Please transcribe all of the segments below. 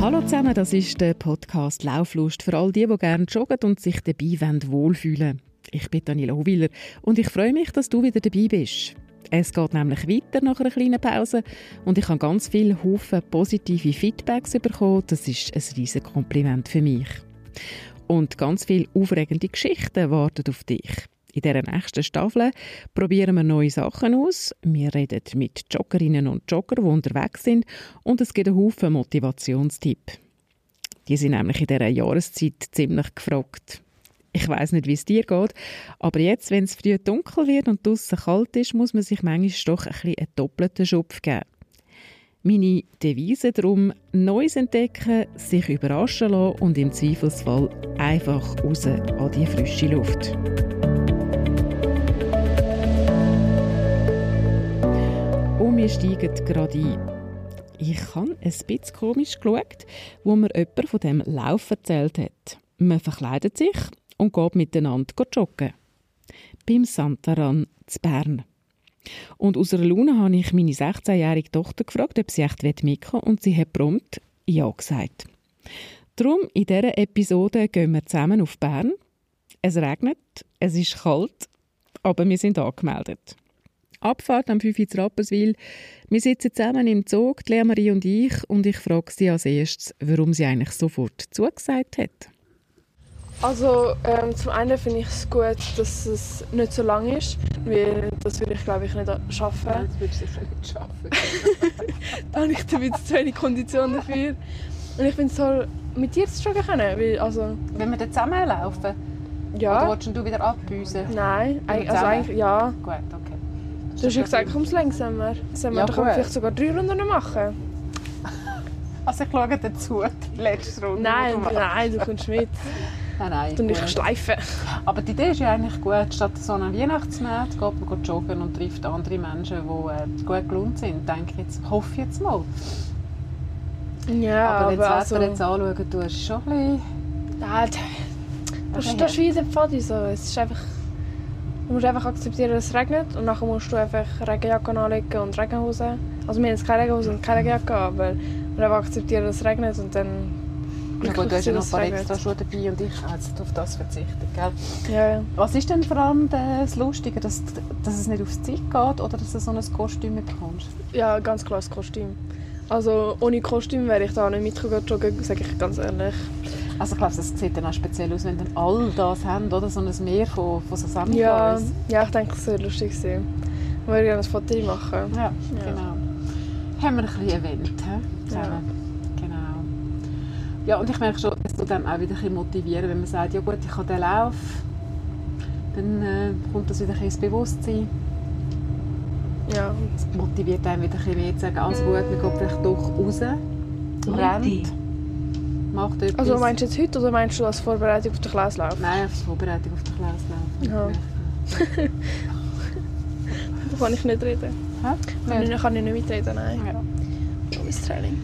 Hallo zusammen, das ist der Podcast Lauflust für all die, die gerne joggen und sich dabei wohlfühlen Ich bin Daniela Hohwiller und ich freue mich, dass du wieder dabei bist. Es geht nämlich weiter nach einer kleinen Pause und ich habe ganz viele Haufen positive Feedbacks bekommen. Das ist ein riesiges Kompliment für mich. Und ganz viele aufregende Geschichten warten auf dich. In dieser nächsten Staffel probieren wir neue Sachen aus. Wir reden mit Joggerinnen und Joggern, die unterwegs sind und es gibt einen Haufen Motivationstipps. Die sind nämlich in dieser Jahreszeit ziemlich gefragt. Ich weiß nicht, wie es dir geht, aber jetzt, wenn es früh dunkel wird und draußen kalt ist, muss man sich manchmal doch ein bisschen einen doppelten Schupf geben. Meine Devise darum, Neues entdecken, sich überraschen lassen und im Zweifelsfall einfach raus an die frische Luft. Wir steigen gerade ein. Ich habe ein bisschen komisch geschaut, wo mir jemand von dem Lauf erzählt hat. Man verkleidet sich und geht miteinander joggen. Beim Santaran zu Bern. Und aus einer Laune habe ich meine 16-jährige Tochter gefragt, ob sie echt mitkommen will, und sie hat prompt Ja gesagt. Darum, in dieser Episode gehen wir zusammen auf Bern. Es regnet, es ist kalt, aber wir sind angemeldet. Abfahrt am 5 Uhr Rapperswil. Wir sitzen zusammen im Zug, Lea Marie und ich, und ich frage sie als erstes, warum sie eigentlich sofort zugesagt hat. Also ähm, zum einen finde ich es gut, dass es nicht so lang ist, weil das würde ich glaube ich nicht schaffen. Das würdest du sicher nicht schaffen. da habe ich ein zu wenig Kondition dafür. Und ich finde es toll, mit dir zu joggen können, weil, also... Wenn wir dann zusammen laufen? Ja. Oder willst du wieder abbüsen? Nein, also eigentlich, ja. Gut, okay. Du hast ja gesagt, komm langsamer. Sollen wir ja, doch vielleicht sogar drei Runden machen? Also ich schaue dazu, die letzte Runde. Nein, nein, du kommst mit. Nein, nein. Und ich schleifen. Aber die Idee ist ja eigentlich gut. Statt so einer Weihnachtsmarkt geht man joggen und trifft andere Menschen, die äh, gut gelohnt sind. Denke jetzt, hoffe ich jetzt mal. Ja, aber, wenn aber das also, Wetter jetzt anschauen, du hast schon ein bisschen... Ja, das, das, das ist wie der Pfadi so. Es ist einfach... Du musst einfach akzeptieren, dass es regnet und dann musst du einfach Regenjacke anlegen und Regenhose. Also wir haben jetzt keine Regenhose und keine Regenjacke, aber wir einfach akzeptieren, dass es regnet und dann ja gut, du hast ja noch ein paar extra Schuhe dabei und ich habe jetzt auf das verzichtet. Gell? Ja, ja. Was ist denn vor allem das Lustige, dass, dass es nicht aufs Zeit geht oder dass du so ein Kostüm bekommst? Ja, ganz klar das Kostüm. Also ohne Kostüm wäre ich da nicht mitgegangen sage ich ganz ehrlich. Also ich glaube, das sieht dann auch speziell aus, wenn dann all das haben, oder? So ein Meer von, von so Sammlungen. Ja, ja, ich denke, es soll lustig sein. Ich würde gerne ein Foto machen. Ja, ja, genau. Haben wir ein bisschen erwähnt, he? Ja. Ja, und ich merke schon, es tut einem auch wieder ein motivieren, wenn man sagt, ja gut, ich habe den Lauf, dann äh, kommt das wieder ein ins Bewusstsein. Ja. Es motiviert einen wieder ein bisschen mehr zu sagen, alles gut, man geht vielleicht doch raus, rennt, macht etwas. Also meinst du jetzt heute oder meinst du als Vorbereitung auf den Klauslauf? Nein, als Vorbereitung auf den Klauslauf. Ja. da kann ich nicht reden. Hä? Ja. Kann ich nicht mitreden, nein. Ja. Das Training.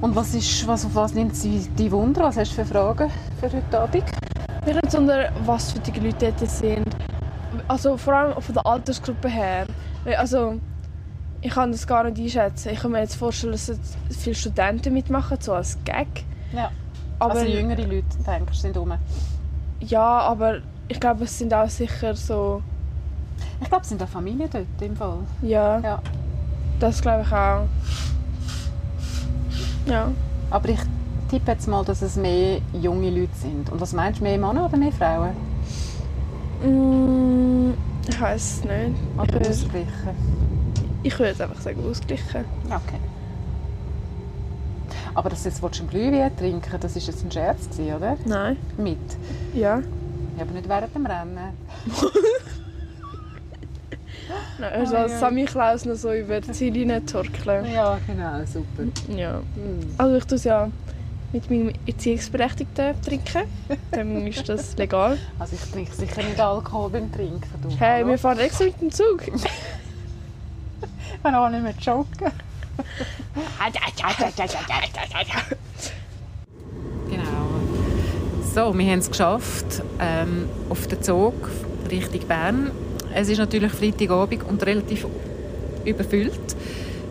Und was ist, was, auf was nimmt sie die Wunder? Was hast du für Fragen für heute Abend? Mich wunder, was für die Leute dort sind. Also vor allem von der Altersgruppe her. Also, ich kann das gar nicht einschätzen. Ich kann mir jetzt vorstellen, dass viele Studenten mitmachen, so als Gag. Ja. Aber, also jüngere Leute, denkst du, sind rum? Ja, aber ich glaube, es sind auch sicher so... Ich glaube, es sind auch Familien dort im Fall. Ja, ja. das glaube ich auch. Ja. Aber ich tippe jetzt mal, dass es mehr junge Leute sind. Und was meinst du, mehr Männer oder mehr Frauen? Mm, ich weiß es nicht. Oder ich ausgleichen? Ich würde einfach sagen ausgleichen. Okay. Aber dass du jetzt willst, ein Glühwein trinken das war jetzt ein Scherz, oder? Nein. Mit? Ja. Ja, aber nicht während dem Rennen. Nein, also als Sammy Klaus noch so über die Ziellinie torkeln. Ja, genau, super. Ja. Mhm. Also ich tue es ja mit meinem Erziehungsberechtigten trinken. Dann ist das legal. Also ich trinke sicher nicht Alkohol beim Trinken. Du, hey, wir fahren extra mit dem Zug. ich kann auch nicht mehr joggen. Genau. So, wir haben es geschafft ähm, auf den Zug Richtung Bern. Es ist natürlich Freitagabend und relativ überfüllt.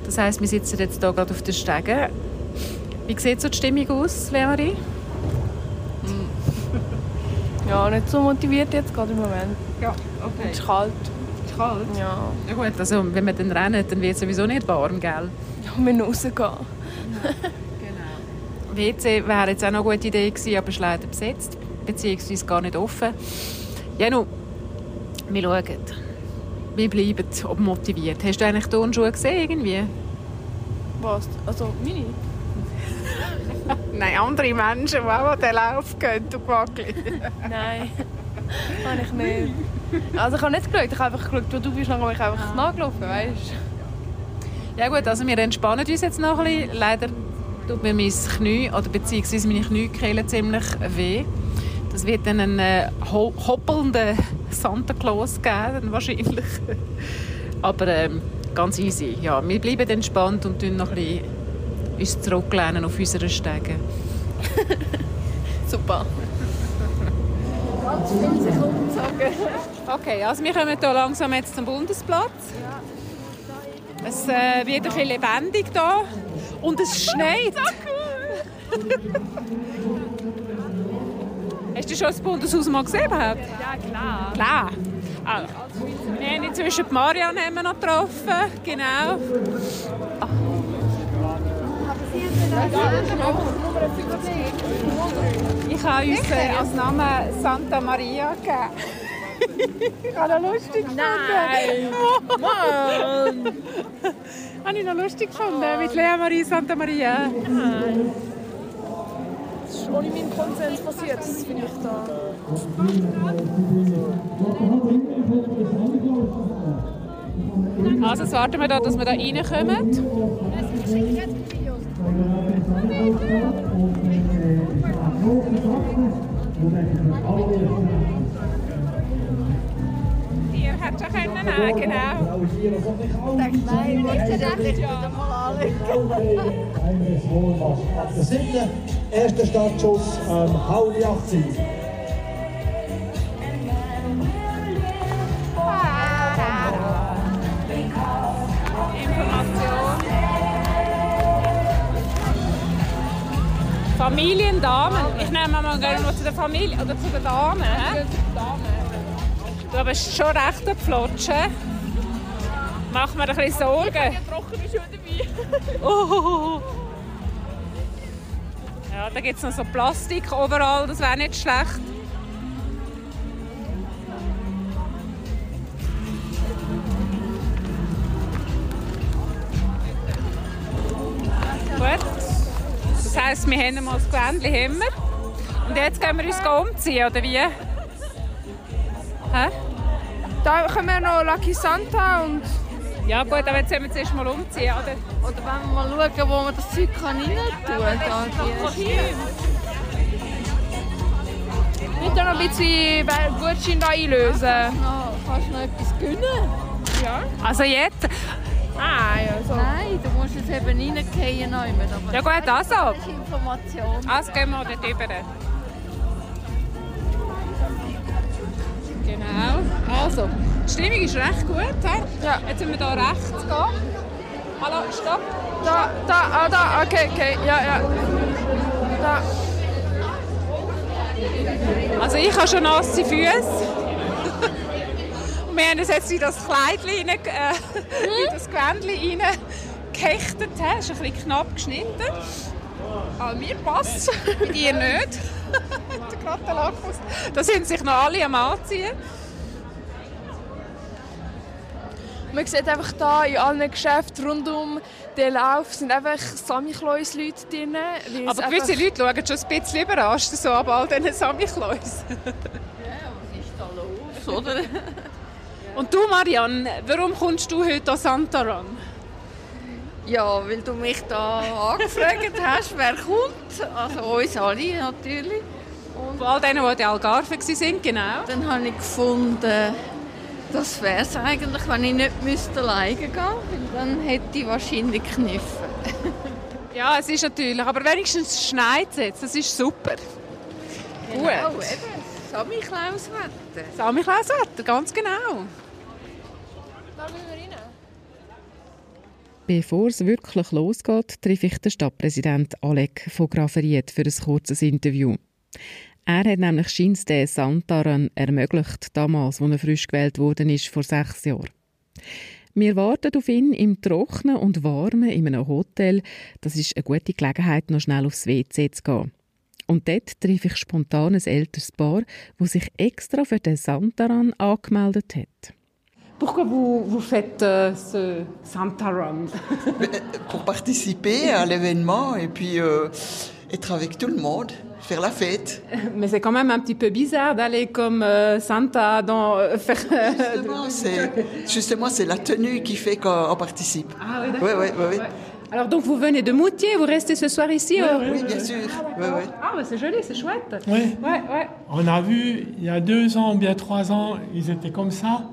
Das heisst, wir sitzen jetzt hier gerade auf den Stegen. Wie sieht so die Stimmung aus, Leonie? Ja, nicht so motiviert jetzt gerade im Moment. Ja, okay. Es ist kalt. Kalt? Ja. Ja gut, also wenn wir dann rennen, dann wird es sowieso nicht warm, gell? Ja, wir müssen rausgehen. genau. WC wäre jetzt auch noch eine gute Idee gewesen, aber ist leider besetzt, beziehungsweise gar nicht offen. Ja, nun, wir schauen. Wir bleiben motiviert. Hast du eigentlich Turnschuhe gesehen irgendwie? Was? Also meine? Nein, andere Menschen, die auch an den Lauf gehen und wackeln. Nein, habe ich nicht. Also ich habe nicht geschaut, ich habe einfach geschaut, wo du bist, dann habe ich einfach ah. nachgelaufen, weißt Ja gut, also wir entspannen uns jetzt noch ein bisschen. Leider tut mir mein Knie, oder beziehungsweise meine Kniekehle ziemlich weh. Das wird dann einen äh, hoppelnden Santa Claus geben, wahrscheinlich. Aber ähm, ganz easy. Ja, wir bleiben entspannt und tun noch ein bisschen uns zurücklehnen auf unseren Stegen. Super. Ganz viele Sekunden sagen. Okay, also wir kommen hier langsam jetzt zum Bundesplatz. Es äh, wird ein bisschen lebendig hier und es schneit. Hast du schon das Bundeshaus mal gesehen? Ja, klar. Klar. Also, wir haben inzwischen die Marianne noch getroffen. Genau. Ich habe uns äh, als Namen Santa Maria gegeben. Ich habe noch lustig gefunden. Nein! Mann! habe ich noch lustig gefunden mit Lea Marie Santa Maria. Nein. Das ist ohne meinen Konsens passiert, das finde ich da. Also jetzt warten wir da, dass wir da reinkommen. Ihr hättet schon können nehmen, genau. Nein, ich möchte das nicht mal anlegen. Der siebte erste Startschuss ähm, Hauli 18. Familiendamen. Ich nehme mal gerne zu der Familie oder zu den Damen. He? Du bist schon recht am Flotschen. Mach mir ein bisschen Sorgen. Ich trocken schon dabei. oh. Ja, da gibt es noch so Plastik überall, das wäre nicht schlecht. Das heisst, wir haben mal das Gewändchen Und jetzt gehen wir uns umziehen, oder wie? Hä? Da können wir noch Lucky Santa und... Ja gut, aber jetzt müssen wir zuerst mal umziehen, oder? Oder wenn wir mal schauen, wo man das Zeug rein tun kann. Ich noch ein bisschen Gutschein einlösen. Kannst du noch etwas gönnen? Ja. Also jetzt? Ah, ja, so. Nein, du musst es eben reingehen. Ja gut, also. Das ist Information. Also gehen wir dort rüber. Genau. Also, die Stimmung ist recht gut. He? Ja. Jetzt müssen wir hier rechts gehen. Hallo, stopp. Da, da, ah, da, okay, okay, ja, ja. Da. Also ich habe schon nasse Füße wir haben uns jetzt in das Kleidchen, rein, äh, in das Gewändchen reingehechtet. Es ist ein bisschen knapp geschnitten. Aber mir passt Bei dir nicht. da sind sich noch alle am Anziehen. Man sieht einfach hier in allen Geschäften rund um den Lauf sind einfach Samichlaus-Leute drin. Aber gewisse Leute schauen schon ein bisschen überrascht so ab all diesen Samichlaus. ja, was ist da los, oder? Und du, Marianne, warum kommst du heute an Santaran? Ja, weil du mich da angefragt hast, wer kommt. Also uns alle natürlich. Und Von all denen, die in der Algarve waren, genau. Dann habe ich gefunden, das wäre es eigentlich, wenn ich nicht müsste alleine gehen müsste. Dann hätte ich wahrscheinlich Kniffen. ja, es ist natürlich. Aber wenigstens schneit es jetzt. Das ist super. Genau, Gut. eben. Samichlauswetter. Samichlauswetter, ganz genau. Da müssen wir rein. Bevor es wirklich losgeht, treffe ich den Stadtpräsident Alec von Graferiet für ein kurzes Interview. Er hat nämlich Scheins den Santaran ermöglicht, damals, als er frisch gewählt worden ist, vor sechs Jahren. Wir warten auf ihn im Trockenen und Warmen in einem Hotel. Das ist eine gute Gelegenheit, noch schnell aufs WC zu gehen. Und dort treffe ich spontan ein älteres Paar, das sich extra für den Santaran angemeldet hat. Pourquoi vous, vous faites euh, ce Santaran Pour participer à l'événement et puis euh, être avec tout le monde faire la fête. Mais c'est quand même un petit peu bizarre d'aller comme euh, Santa dans euh, faire. Justement, c'est justement c'est la tenue qui fait qu'on participe. Ah oui, d'accord. Oui, oui, oui. Alors donc vous venez de Moutier, vous restez ce soir ici Oui, euh oui, bien sûr. Oui, oui. Ah bah, c'est joli, c'est chouette. Oui. Ouais, ouais. On a vu, il y a deux ans, bien trois ans, ils étaient comme ça.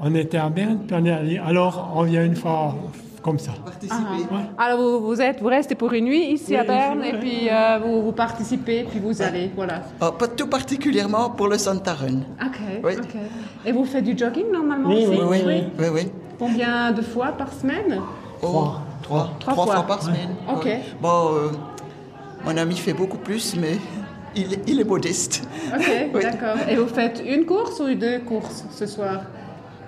On était à Berne, puis on est allé. Alors, on vient une fois comme ça. Participer. Ouais. Alors vous, vous êtes, vous restez pour une nuit ici Oui, à Berne et puis euh, vous, vous participez, puis vous allez, voilà. Oh, pas tout particulièrement pour le Santa Run. Ok, Oui. ok. Et vous faites du jogging normalement Oui, aussi? Oui, oui, Oui. oui, oui. Combien de fois par semaine? Oh, Trois. trois. Trois Trois fois. fois par semaine. Ok. Bon, euh, mon ami fait beaucoup plus, mais il, il est modeste. Ok, Oui. d'accord. Et vous faites une course ou deux courses ce soir?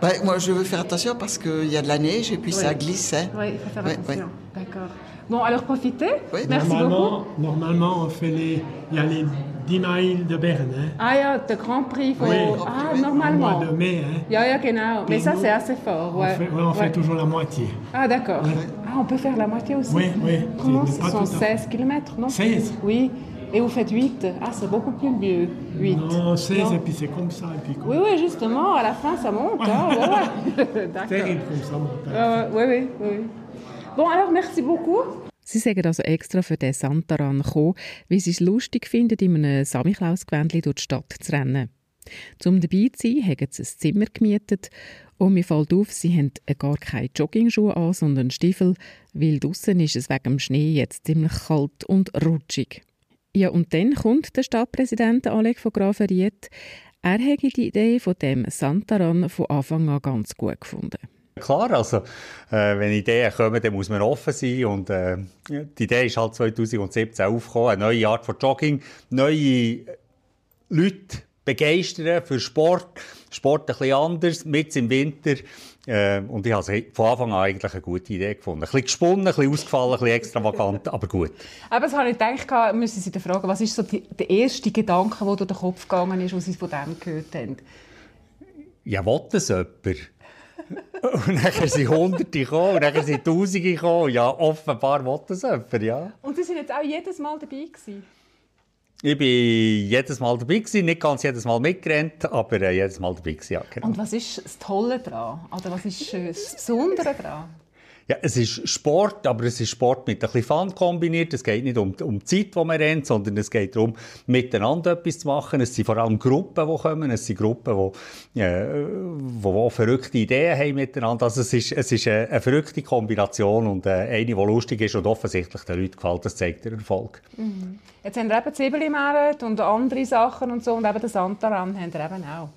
Ben, moi, je veux faire attention parce qu'il y a de la neige et puis Oui. ça glisse. Hein. Oui, il faut faire Oui, attention. D'accord. Bon, alors profitez. Oui. Merci beaucoup. normalement, normalement, on fait les, il y a les 10 miles de Berne. Hein. Ah ja, der Grand Prix. Faut... Oui. Ah, Oui. Au normalement. mois de mai. Hein. Ja, ja, genau. Mais ça, c'est assez fort. On, Ouais. fait, ouais, on fait Ouais. toujours la moitié. Ah, d'accord. Ah, on peut faire la moitié aussi Oui, oui. Comment C'est Ce sont tout à fait. 16 km, non 16. Oui. Et vous faites 8 Ah, c'est beaucoup plus mieux. 8. Non, 16 Non. et puis c'est comme ça. Et puis comme... Oui, oui, justement, à la fin, ça monte. Hein? Ouais, ouais. D'accord. Terrible comme ça. mon père. Euh, oui, oui, oui. Bon, alors, merci beaucoup. Sie sagen also extra für den Santaran gekommen, weil sie es lustig finden, in einem Samichlaus-Gewändchen durch die Stadt zu rennen. Zum dabei zu sein, haben sie ein Zimmer gemietet und mir fällt auf, sie haben gar keine Joggingschuhe an, sondern Stiefel, weil draussen ist es wegen dem Schnee jetzt ziemlich kalt und rutschig. Ja, und dann kommt der Stadtpräsident Alec von Graferiet. Er hätte die Idee von dem Santaran von Anfang an ganz gut gefunden. Klar, also äh, wenn Ideen kommen, dann muss man offen sein und äh, die Idee ist halt 2017 aufgekommen, eine neue Art von Jogging, neue Leute begeistern für Sport, Sport ein bisschen anders, mit im Winter äh, und ich habe von Anfang an eigentlich eine gute Idee gefunden. Ein bisschen gesponnen, ein bisschen ausgefallen, ein bisschen extravagant, aber gut. Aber das habe ich gedacht, müssen Sie fragen, was ist so die, der erste Gedanke, der durch den Kopf gegangen ist, als Sie von dem gehört haben? Ja, will das jemand? und dann sind Hunderte gekommen, und dann sind Tausende gekommen. Ja, offenbar will das jemand, ja. Und Sie sind jetzt auch jedes Mal dabei gewesen? Ich bin jedes Mal dabei gewesen, nicht ganz jedes Mal mitgerannt, aber äh, jedes Mal dabei gewesen, ja, genau. Und was ist das Tolle daran? Oder was ist äh, das Besondere daran? Ja, es ist Sport, aber es ist Sport mit ein bisschen Fun kombiniert. Es geht nicht um, um die Zeit, die man rennt, sondern es geht darum, miteinander etwas zu machen. Es sind vor allem Gruppen, die kommen. Es sind Gruppen, die, äh, die, verrückte Ideen haben miteinander. Also es ist, es ist eine, eine verrückte Kombination und äh, eine, die lustig ist und offensichtlich den Leuten gefällt. Das zeigt der Erfolg. Jetzt haben wir eben Zwiebeln und andere Sachen und so und eben den Santaran haben wir eben auch.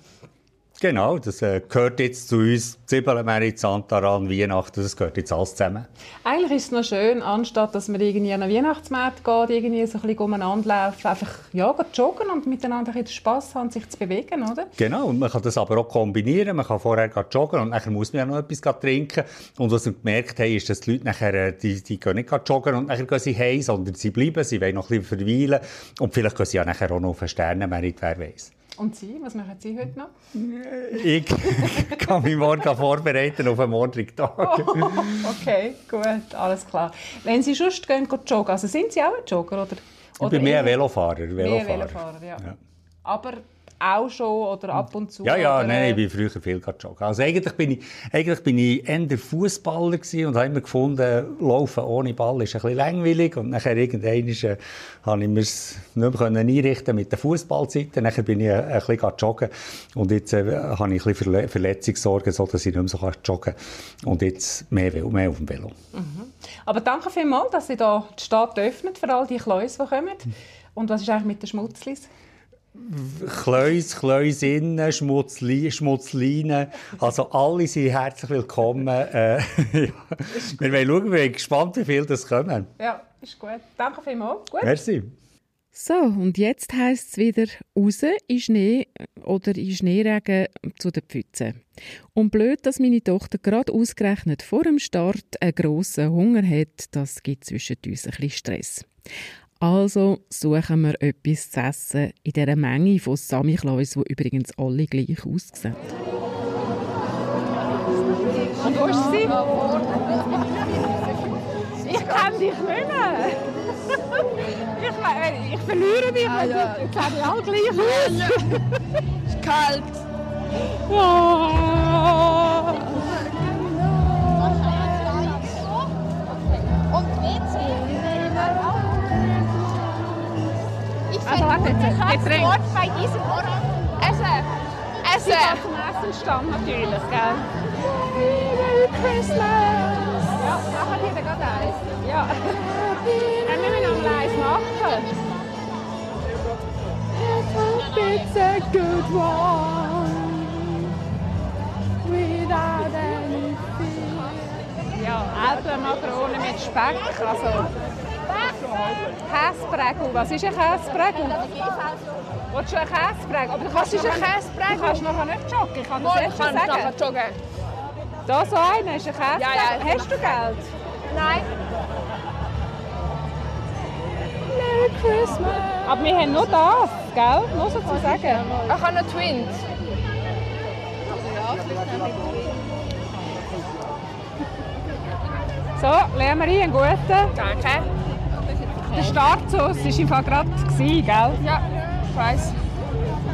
Genau, das äh, gehört jetzt zu uns. Zwiebelmerit, Santaran, Weihnachten, das gehört jetzt alles zusammen. Eigentlich ist es noch schön, anstatt dass man irgendwie an einen Weihnachtsmarkt geht, irgendwie so ein bisschen umeinander laufen, einfach ja, joggen und miteinander ein bisschen Spass haben, sich zu bewegen, oder? Genau, und man kann das aber auch kombinieren. Man kann vorher joggen und nachher muss man ja noch etwas trinken. Und was wir gemerkt haben, ist, dass die Leute nachher, äh, die, die gehen nicht joggen und nachher gehen sie heim, sondern sie bleiben, sie wollen noch ein bisschen verweilen. Und vielleicht gehen sie ja nachher auch noch auf einen Sternenmerit, wer weiß. Und Sie, was machen Sie heute noch? Ich kann mich morgen vorbereiten auf einen morgigen Tag. Okay, gut, alles klar. Wenn Sie sonst gehen, gehen joggen, also sind Sie auch ein Jogger? Oder, Ich oder bin mehr eher- Velofahrer. Mehr Velofahrer. Velofahrer, ja. Ja. Aber auch schon oder ab und zu? Ja, ja, oder, nein, äh, ich bin früher viel joggen. Also eigentlich bin ich, eigentlich bin ich eher Fußballer und habe immer gefunden, Laufen ohne Ball ist ein bisschen langweilig und nachher irgendwann äh, habe ich mir es nicht mehr einrichten mit den Fußballzeiten. Nachher bin ich äh, ein bisschen joggen und jetzt äh, habe ich ein bisschen Verle Verletzungssorgen, so dass ich nicht mehr so kann joggen kann und jetzt mehr, mehr auf dem Velo. Aber danke vielmals, dass Sie da die Stadt öffnen für all die Kleus, die kommen. Und was ist eigentlich mit den Schmutzlis? Kleus, Kleusinnen, Schmutzli, Schmutzline. Also alle sind herzlich willkommen. Äh, ja. Wir wollen schauen, wir sind gespannt, wie viele das kommen. Ja, ist gut. Danke vielmals. Gut. Merci. So, und jetzt heisst es wieder raus in Schnee oder in Schneeregen zu den Pfützen. Und blöd, dass meine Tochter gerade ausgerechnet vor dem Start einen grossen Hunger hat, das gibt zwischen uns ein bisschen Stress. Also suchen wir etwas zu essen in dieser Menge von Samichlaus, die übrigens alle gleich aussehen. Und wo ist sie? Ich kenne dich nicht mehr. Ich, äh, ich verliere dich, ah, ja. ich kenne dich alle gleich aus. ist kalt. Oh. Ich Also Getränk. Wort bei diesem Ort. Essen. Sie Essen. geht zum Essenstand natürlich, gell? Merry Christmas! Ja, machen die da gerade eins? Ja. Dann müssen wir noch eins machen. It's a good one. Without any fear. Ja, Alpenmakrone mit Speck, also... Käseprägel. Was ist ein Käseprägel? Willst du einen Käseprägel? Aber Was ist ein Käseprägel? Du kannst nachher nicht joggen, ich kann das jetzt schon sagen. joggen. Da so einer ist ein Käseprägel. Ja, ja, Hast du Geld? Nein. Merry Christmas. Aber wir haben nur das, gell? Nur so zu sagen. Ich habe noch Twins. So, lernen wir ein, einen guten. Danke. Der Startschuss war im Fall gerade, gewesen, gell? Ja, ich weiß.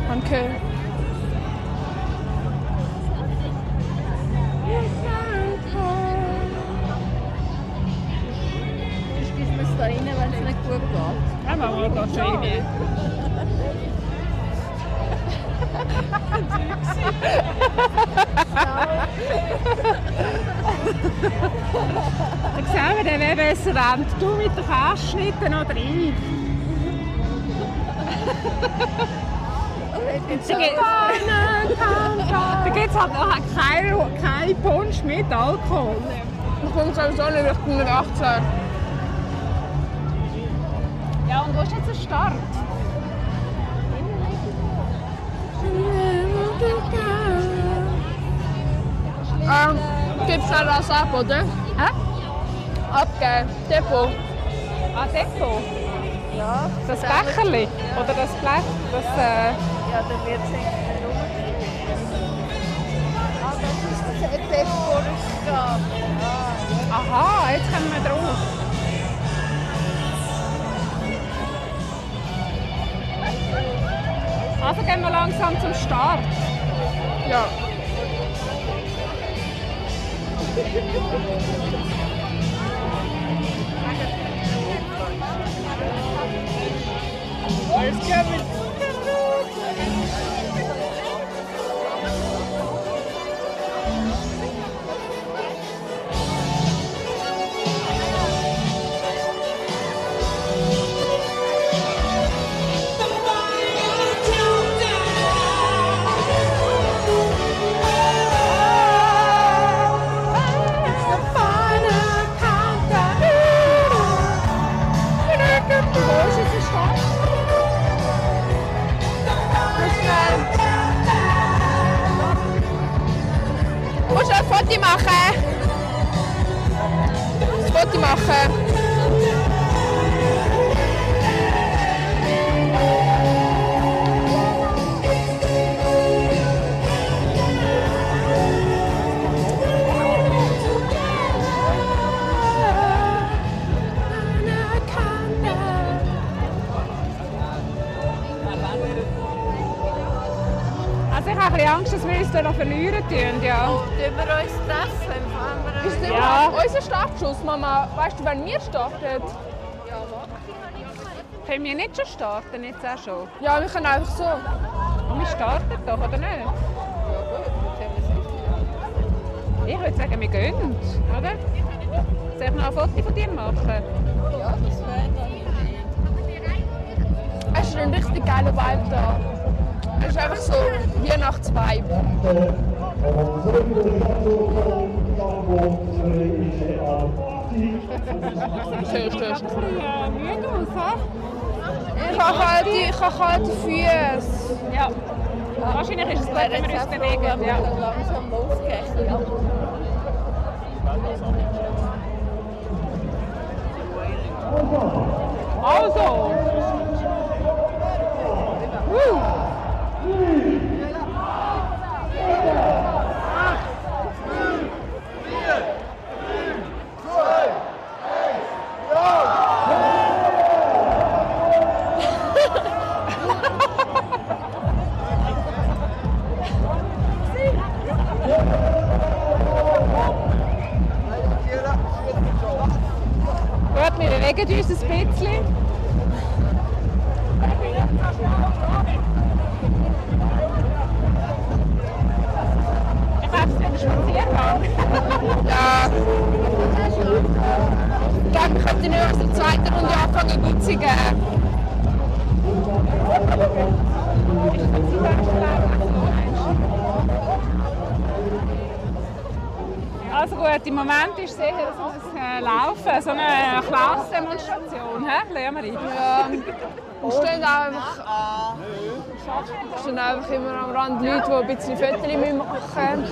Danke. Sonst müssen wir da rein, wenn es nicht gut geht. Ja, aber wir gehen schon irgendwie. Dann sehen wir, dann, wer besser rennt. Du mit den Käseschnitten oder ich? Da gibt es halt nachher keinen kein Punsch mit Alkohol. Ich bin sowieso nicht, ich bin nicht 18. Ja, und wo ist jetzt der Start? Ähm, gibst du das ab, oder? Abgeben. Depot. Ah, Deko? Ja. Das Becherli? Oder das Blech? Das, äh, Ja, dann wird es irgendwie Ah, das ist das Depot-Rückgabe. aha, jetzt kommen wir drauf. Also gehen wir langsam zum Start. Ja. Wo Foto machen? Ein Foto machen. Wir uns da noch verlieren tun, ja. Tun wir uns treffen? Fahren wir Ist uns- das Ja. unser Startschuss, Mama? Weißt du, wenn wir starten? Können wir nicht schon starten, jetzt auch schon? Ja, wir können einfach so. Und wir starten doch, oder nicht? Ich würde sagen, wir gehen, oder? Soll ich noch ein Foto von dir machen? Ja, das wäre dann du ist ein richtig geiler Vibe da. Ist einfach so Weihnachtsvibe. Müde aus, hä? Ich habe kalte, ich habe kalte Füße. Ja. Wahrscheinlich ist es gut, wenn wir uns bewegen. Ja. langsam losgehen. Also. Bisschen Fotos machen.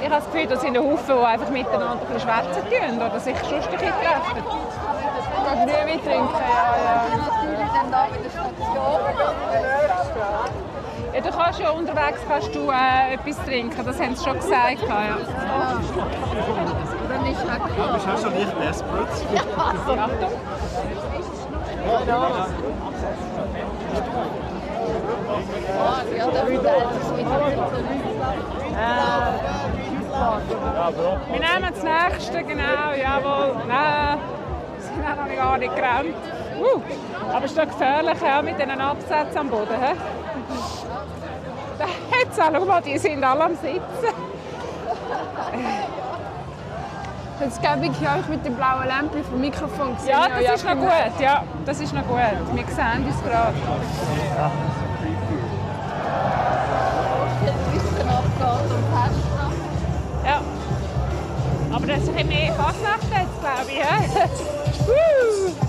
Ich habe das Gefühl, das sind Haufen, die einfach miteinander ein schwätzen tun oder sich sonst ein bisschen treffen. Du Rüebli trinken? Ja, ja. Ja, du kannst ja unterwegs kannst du, äh, etwas trinken, das haben sie schon gesagt. Ja. Dann ist halt klar. Bist du schon nicht desperate? Achtung. Ja, dann verteilt sich wieder. Wir nehmen das nächste, genau, jawohl. Nein, sind auch noch gar nicht gerannt. Uh, aber es ist doch gefährlich ja, mit diesen Absätzen am Boden. He? Jetzt, schau mal, die sind alle am Sitzen. Jetzt gebe ich euch mit dem blauen Lämpchen vom Mikrofon. Ja, das ist noch gut. Ja, das ist noch gut. Wir sehen uns gerade. Aber das ist ein bisschen mehr Fasnacht jetzt, glaube ich.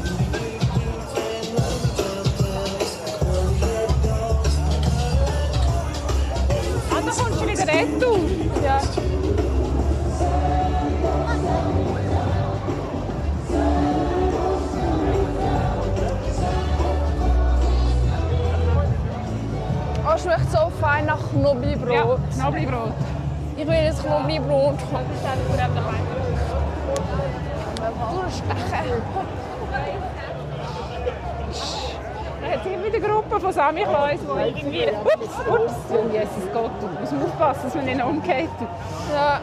Samichlaus, die irgendwie... Ups, ups. Oh, Jesus Gott, du musst aufpassen, dass man nicht umgeht. Ja.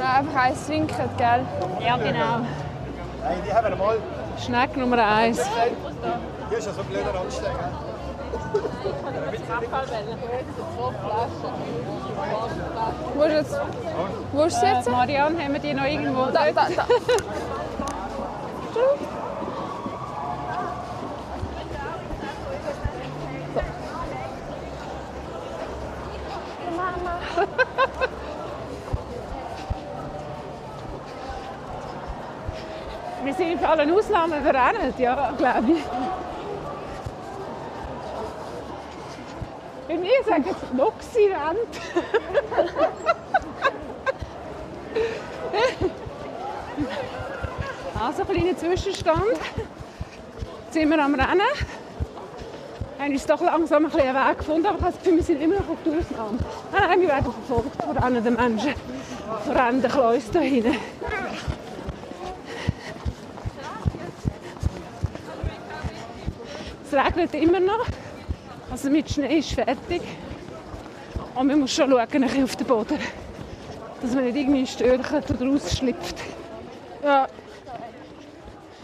ja. Einfach eins trinken, gell? Ja, genau. Nein, die haben wir mal. Schneck Nummer eins. Hier ist ja so blöd anstehen. Wo ist jetzt? Wo ist jetzt? Marianne, haben wir die noch irgendwo Da, da, da. sind für alle Ausnahmen verrennt, ja, glaube ich. Bei mir sagen sie Noxi rennt. also ein kleiner Zwischenstand. Jetzt sind wir am Rennen. Haben uns doch langsam ein bisschen Weg gefunden, aber ich habe das Gefühl, wir sind immer noch auf der Ausnahme. Nein, nein, wir werden verfolgt von anderen Menschen. Von rennen Kleus da hinten. Regnet immer noch. Also mit Schnee ist fertig. Und man muss schon schauen, ein auf den Boden. Dass man nicht irgendwie stürcht oder ausschlüpft. Ja.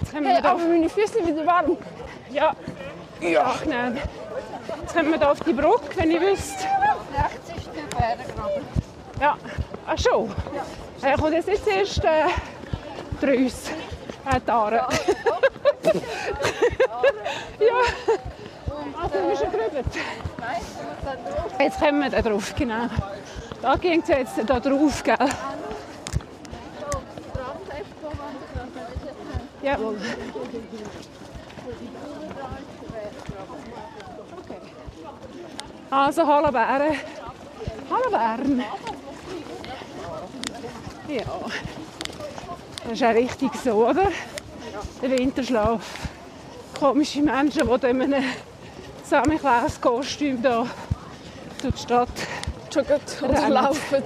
Jetzt kommen Hey, wir da aber meine Füße sind wieder warm. Ja. Ja. Nein. Jetzt kommen wir da auf die Brücke, wenn ich wüsste. Rechts ist der Bärengraben. Ja. Ach schon. Ja. kommt jetzt zuerst äh, Drüs. Äh, die Aare. ja. Also, wir schon drüber. Jetzt kommen wir da drauf, genau. Da ging es jetzt da drauf, gell? Okay. Also, hallo Bären. Hallo Bern. Ja. Das ist auch richtig so, oder? Der Winterschlaf. Komische Menschen, die in einem Samichlaus-Kostüm hier die Stadt joggen rennen. laufen.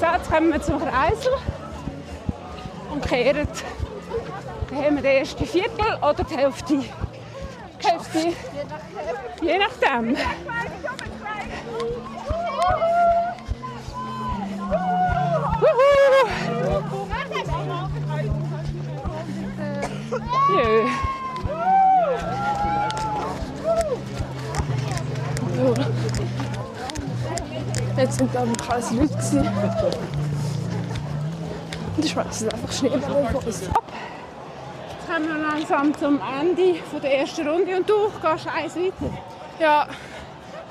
So, jetzt kommen wir zum Kreisel und kehren. Dann haben wir den ersten Viertel oder die Hälfte. Die Hälfte. Je nachdem. Jö. Jetzt sind da ein paar Leute. gewesen. Und ich weiß, es ist einfach Schneeball vor uns. Jetzt kommen wir langsam zum Ende von der ersten Runde und du gehst eins weiter. Ja,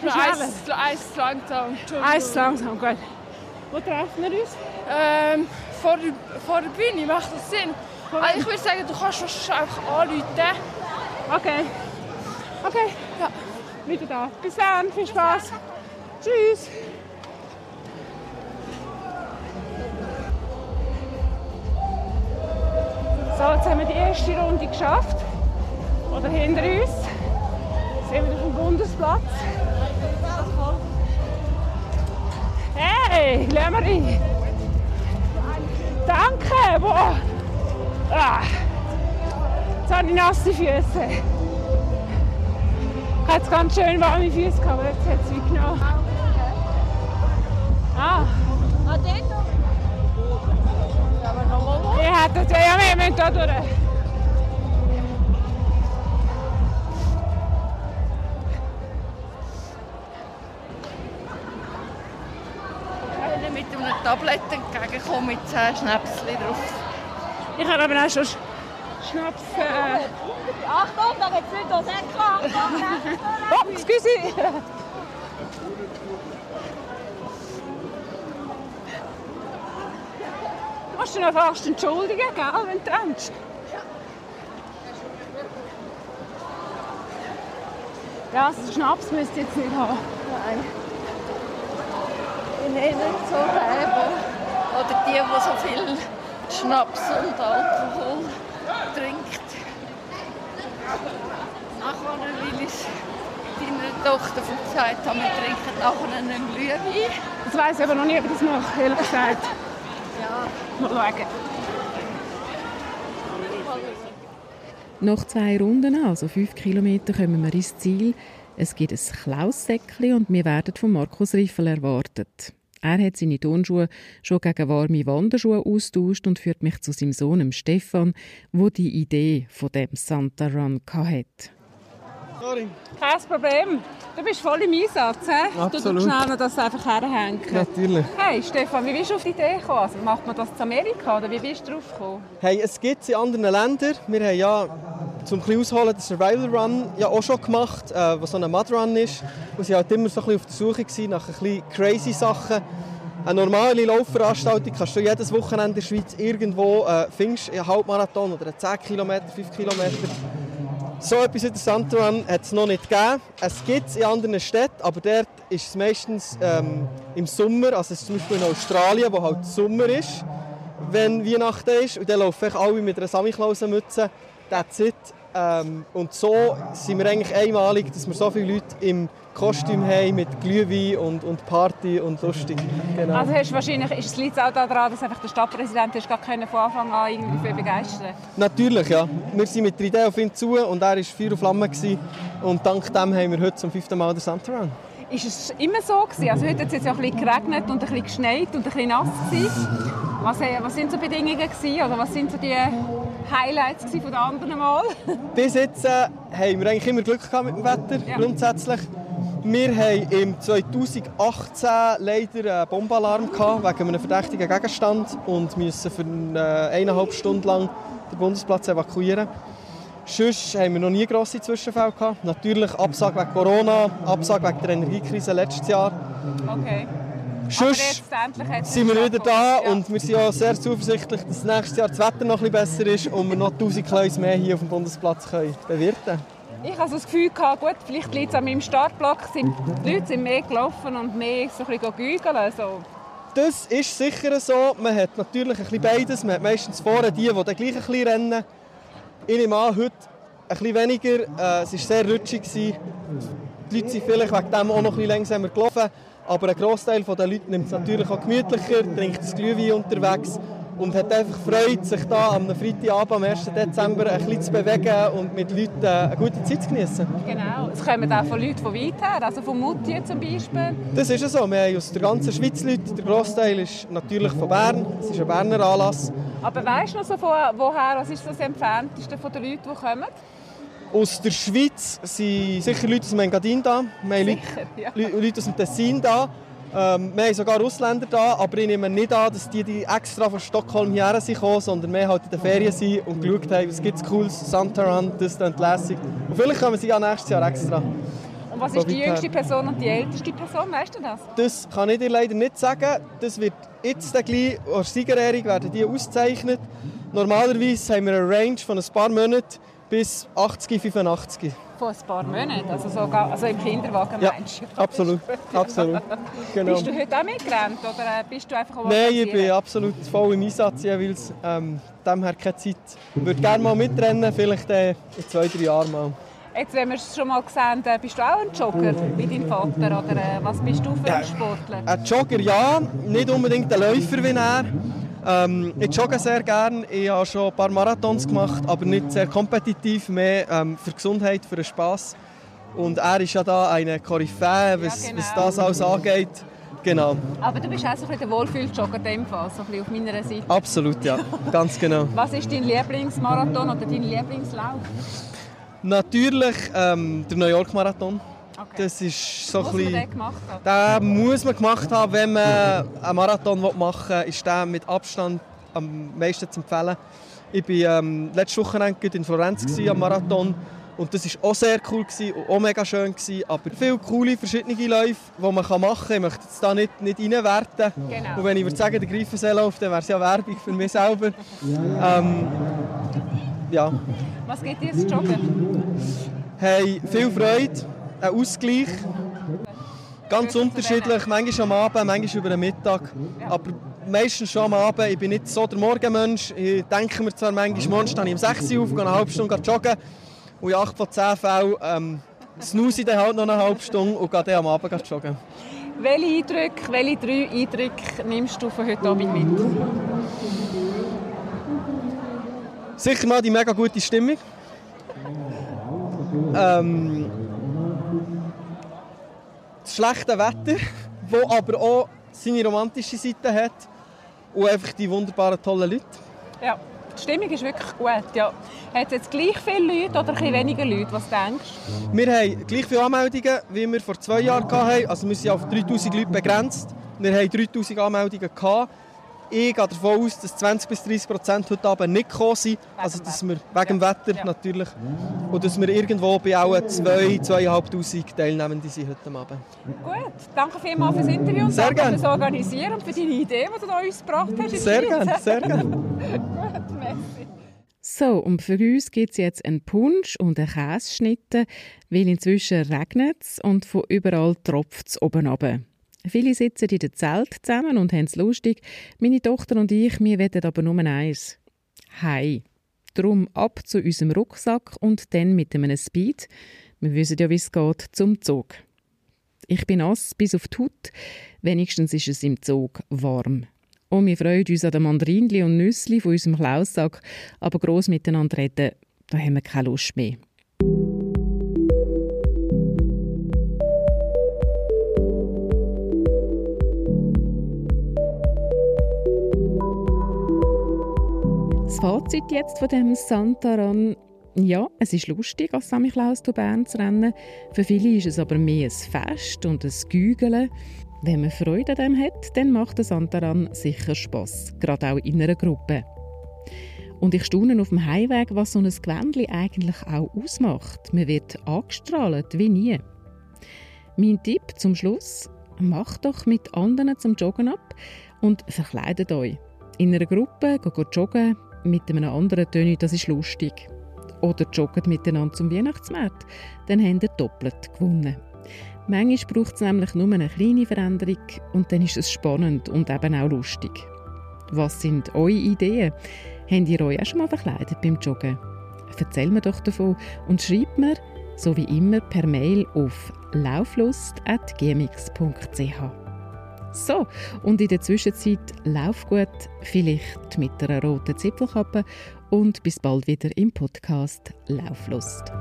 nur schnell? eins, eins langsam. Eins langsam, gut. Wo treffen wir uns? Ähm, vor, der, vor der Bühne macht das Sinn. Also ich würde sagen, du kannst uns einfach anrufen. Okay. Okay. Ja. Wieder da. Bis dann. Viel Spaß. Tschüss. So, jetzt haben wir die erste Runde geschafft. Oder hinter uns. Sind wir auf dem Bundesplatz. Hey, Lämmeri. Danke. Boah. Ah. Jetzt habe ich nasse Füße. Ich hatte ganz schön warme Füße, aber jetzt hat es wie genommen. Ah. Ich hätte ja, wir müssen da durch. Mit einem Tablet entgegenkommen mit 10 Schnäpschen drauf. Ich habe aber auch schon Sch- Schnaps. Äh... Achtung, da geht's nicht aus Eckland. Oh, excuse. Du musst dich noch fast entschuldigen, gell, wenn du rennst. Ja, also Schnaps müsst ihr jetzt nicht haben. Nein. Ich nehme nicht so wo- oder die, die so viel Schnaps und Alkohol trinkt. Nachher will ich deiner Tochter gesagt haben, wir trinken nachher einen Glühwein. Das weiss ich aber noch nicht, ob ich das mache, ehrlich gesagt. Ja. Mal schauen. Nach zwei Runden, also fünf Kilometer, kommen wir ins Ziel. Es gibt ein Klaussäckchen und wir werden von Markus Riffel erwartet. Er hat seine Turnschuhe schon gegen warme Wanderschuhe austauscht und führt mich zu seinem Sohn Stefan, wo die Idee von dem Santa Run hatte. Kein Problem. Du bist voll im Einsatz, hä? Du Absolut. tust schnell noch das einfach herhängen. Natürlich. Hey Stefan, wie bist du auf die Idee gekommen? Also, macht man das in Amerika oder wie bist du drauf gekommen? Hey, es gibt es in anderen Ländern. Wir haben ja zum ein ausholen den Survival Run ja auch schon gemacht, äh, was so ein Mud Run ist. Und sie halt immer so ein bisschen auf der Suche gewesen nach ein bisschen crazy Sachen. Eine normale Laufveranstaltung kannst du jedes Wochenende in der Schweiz irgendwo äh, findest, einen Halbmarathon oder einen 10 Kilometer, 5 Kilometer. So etwas Run hat es noch nicht gegeben. Es gibt es in anderen Städten, aber dort ist es meistens ähm, im Sommer, also zum Beispiel in Australien, wo halt Sommer ist, wenn Weihnachten ist. Und dann laufen alle mit einer Samichlausenmütze. That's it. Ähm, und so sind wir eigentlich einmalig, dass wir so viele Leute im Kostüm haben mit Glühwein und, und Party und lustig. Genau. Also hast wahrscheinlich, ist es liegt auch daran, dass einfach der Stadtpräsident ist gar können von Anfang an irgendwie begeistern. Natürlich, ja. Wir sind mit der Idee auf ihn zu und er war Feuer und Flamme. Gewesen. Und dank dem haben wir heute zum fünften Mal den Santa Run. Ist es immer so gewesen? Also heute hat es jetzt ja ein bisschen geregnet und ein bisschen geschneit und ein bisschen nass gewesen. Was, äh, was sind so Bedingungen gewesen? Oder was sind so die Highlights von den anderen Mal? Bis jetzt äh, haben wir eigentlich immer Glück gehabt mit dem Wetter, grundsätzlich. Wir hatten im 2018 leider einen Bombenalarm gehabt, wegen einem verdächtigen Gegenstand und mussten für eine eineinhalb Stunden lang den Bundesplatz evakuieren. Sonst haben wir noch nie grosse Zwischenfälle gehabt. Natürlich Absage wegen Corona, Absage wegen der Energiekrise letztes Jahr. Okay. Sonst sind wir wieder da und wir sind auch sehr zuversichtlich, dass nächstes Jahr das Wetter noch ein bisschen besser ist und wir noch 1000 Kläuse mehr hier auf dem Bundesplatz können bewirten können. Ich hatte das Gefühl, gehabt, gut, vielleicht liegt es an meinem Startblock, sind, die Leute sind mehr gelaufen und mehr so ein bisschen gügeln. Also. Das ist sicher so. Man hat natürlich ein bisschen beides. Man hat meistens vorne die, die dann gleich ein bisschen rennen. Ich nehme an, heute ein bisschen weniger. Äh, es war sehr rutschig. Die Leute sind vielleicht wegen dem auch noch ein bisschen langsamer gelaufen. Aber ein Großteil der Leute nimmt es natürlich auch gemütlicher, trinkt das Glühwein unterwegs und hat einfach Freude, sich da am Freitagabend, am 1. Dezember, ein bisschen zu bewegen und mit Leuten eine gute Zeit zu genießen. Genau. Es kommen auch von Leuten von weit her, also von Mutti zum Beispiel. Das ist so. Wir haben aus der ganzen Schweiz Leute. Der Großteil ist natürlich von Bern. Es ist ein Berner Anlass. Aber weißt du noch so von woher, was ist das entfernteste von den Leuten, die kommen? Aus der Schweiz sind sicher Leute aus dem Engadin da. Wir haben Sicher, ja. Leute aus dem Tessin da. Ähm, wir haben sogar Ausländer da, aber ich nehme nicht an, dass die, die extra von Stockholm hierher sind gekommen, sondern wir halt in den Ferien sind und geschaut haben, was gibt es Cooles, Santaran, das ist lässig. Und vielleicht kommen sie ja nächstes Jahr extra. Und was ist die jüngste Person und die älteste Person, weißt du das? Das kann ich dir leider nicht sagen. Das wird jetzt gleich, als Siegerehrung werden die ausgezeichnet. Normalerweise haben wir eine Range von ein paar Monaten bis 80, 85. Von ein paar Monaten, also, sogar, also im Kinderwagen Ja, meinst du? absolut, absolut. Genau. Bist du heute auch mitgerannt oder äh, bist du einfach Nein, ich bin absolut voll im Einsatz jeweils. Ähm, demher keine Zeit. Ich würde gerne mal mitrennen, vielleicht äh, in zwei, drei Jahren mal. Jetzt, wenn wir es schon mal gesehen haben, bist du auch ein Jogger wie dein Vater oder äh, was bist du für ein Sportler? Ein Jogger ja, nicht unbedingt ein Läufer wie er. Ähm, ich jogge sehr gerne. Ich habe schon ein paar Marathons gemacht, aber nicht sehr kompetitiv, mehr ähm, für Gesundheit, für den Spass. Und er ist ja da eine Koryphäe, was, Ja, genau. was das alles angeht. Genau, Aber du bist auch so ein bisschen der Wohlfühljogger in dem Fall, so ein bisschen auf meiner Seite. absolut, ja, ganz genau. Was ist dein Lieblingsmarathon oder dein Lieblingslauf? Natürlich ähm, der New York Marathon. Das ist so Muss ein man bisschen... den gemacht haben? Den muss man gemacht haben, wenn man einen Marathon machen will, ist der mit Abstand am meisten zu empfehlen. Ich war ähm, letztes Wochenende in Florenz gewesen, am Marathon und das war auch sehr cool gewesen und auch mega schön. Gewesen, aber viele coole verschiedene Läufe, die man machen kann. Ich möchte jetzt da nicht, nicht reinwerten. Genau. Und wenn ich würde sagen, der Greifenseelauf, dann wäre es ja Werbung für mich selber. Ähm, ja. Was geht dir das Joggen? Hey, viel Freude, ein Ausgleich. Ganz unterschiedlich, manchmal am Abend, manchmal über den Mittag. Aber meistens schon am Abend. Ich bin nicht so der Morgenmensch. Ich denke mir zwar manchmal, morgens stehe ich um 6 Uhr auf, gehe eine halbe Stunde joggen. Und in 8 von 10 Fällen ähm, snooze ich dann halt noch eine halbe Stunde und gehe dann am Abend joggen. Welche Eindrücke, welche drei Eindrücke nimmst du von heute Abend mit? Sicher mal die mega gute Stimmung. Ähm, das schlechte Wetter, das aber auch seine romantische Seite hat. Und einfach die wunderbaren, tollen Leute. Ja, die Stimmung ist wirklich gut. Ja. Hat es jetzt gleich viele Leute oder ein bisschen weniger Leute? Was denkst du? Wir haben gleich viele Anmeldungen, wie wir vor zwei Jahren hatten. Also wir sind auf 3000 Leute begrenzt. Wir haben 3000 Anmeldungen. Gehabt. Ich gehe davon aus, dass 20 bis 30 Prozent heute Abend nicht gekommen sind. Also dass wir, wegen dem Wetter natürlich. Und dass wir irgendwo bei auch 2'000, 2'500 Teilnehmenden sind heute Abend. Gut, danke vielmals fürs Interview und Sehr danke fürs Organisieren und für deine Idee, die du da uns gebracht hast. Sehr gerne, sehr gerne. Gut, merci. So, und für uns gibt es jetzt einen Punsch und eine Käseschnitte, weil inzwischen regnet es und von überall tropft es oben runter. Viele sitzen in den Zelt zusammen und haben es lustig. Meine Tochter und ich, wir wollen aber nur eins. Hei. Drum ab zu unserem Rucksack und dann mit einem Speed. Wir wissen ja, wie es geht, zum Zug. Ich bin nass bis auf die Haut. Wenigstens ist es im Zug warm. Und wir freuen uns an den Mandarinli und Nüssli von unserem Klaussack, aber gross miteinander reden, da haben wir keine Lust mehr. Fazit jetzt von dem Santaran Ja, es ist lustig, als Samichlaus durch Bern zu rennen. Für viele ist es aber mehr ein Fest und ein Gügeln. Wenn man Freude an dem hat, dann macht es daran sicher Spass, gerade auch in einer Gruppe. Und ich staune auf dem Heimweg, was so ein Gewändli eigentlich auch ausmacht. Man wird angestrahlt wie nie. Mein Tipp zum Schluss, macht doch mit anderen zum Joggen ab und verkleidet euch. In einer Gruppe geht joggen mit einem anderen Töne, das ist lustig. Oder joggt miteinander zum Weihnachtsmarkt, dann habt ihr doppelt gewonnen. Manchmal braucht es nämlich nur eine kleine Veränderung und dann ist es spannend und eben auch lustig. Was sind eure Ideen? Habt ihr euch auch schon mal verkleidet beim Joggen? Erzähl mir doch davon und schreibt mir, so wie immer, per Mail auf lauflust.gmx.ch. So, und in der Zwischenzeit lauf gut, vielleicht mit einer roten Zipfelkappe und bis bald wieder im Podcast Lauflust.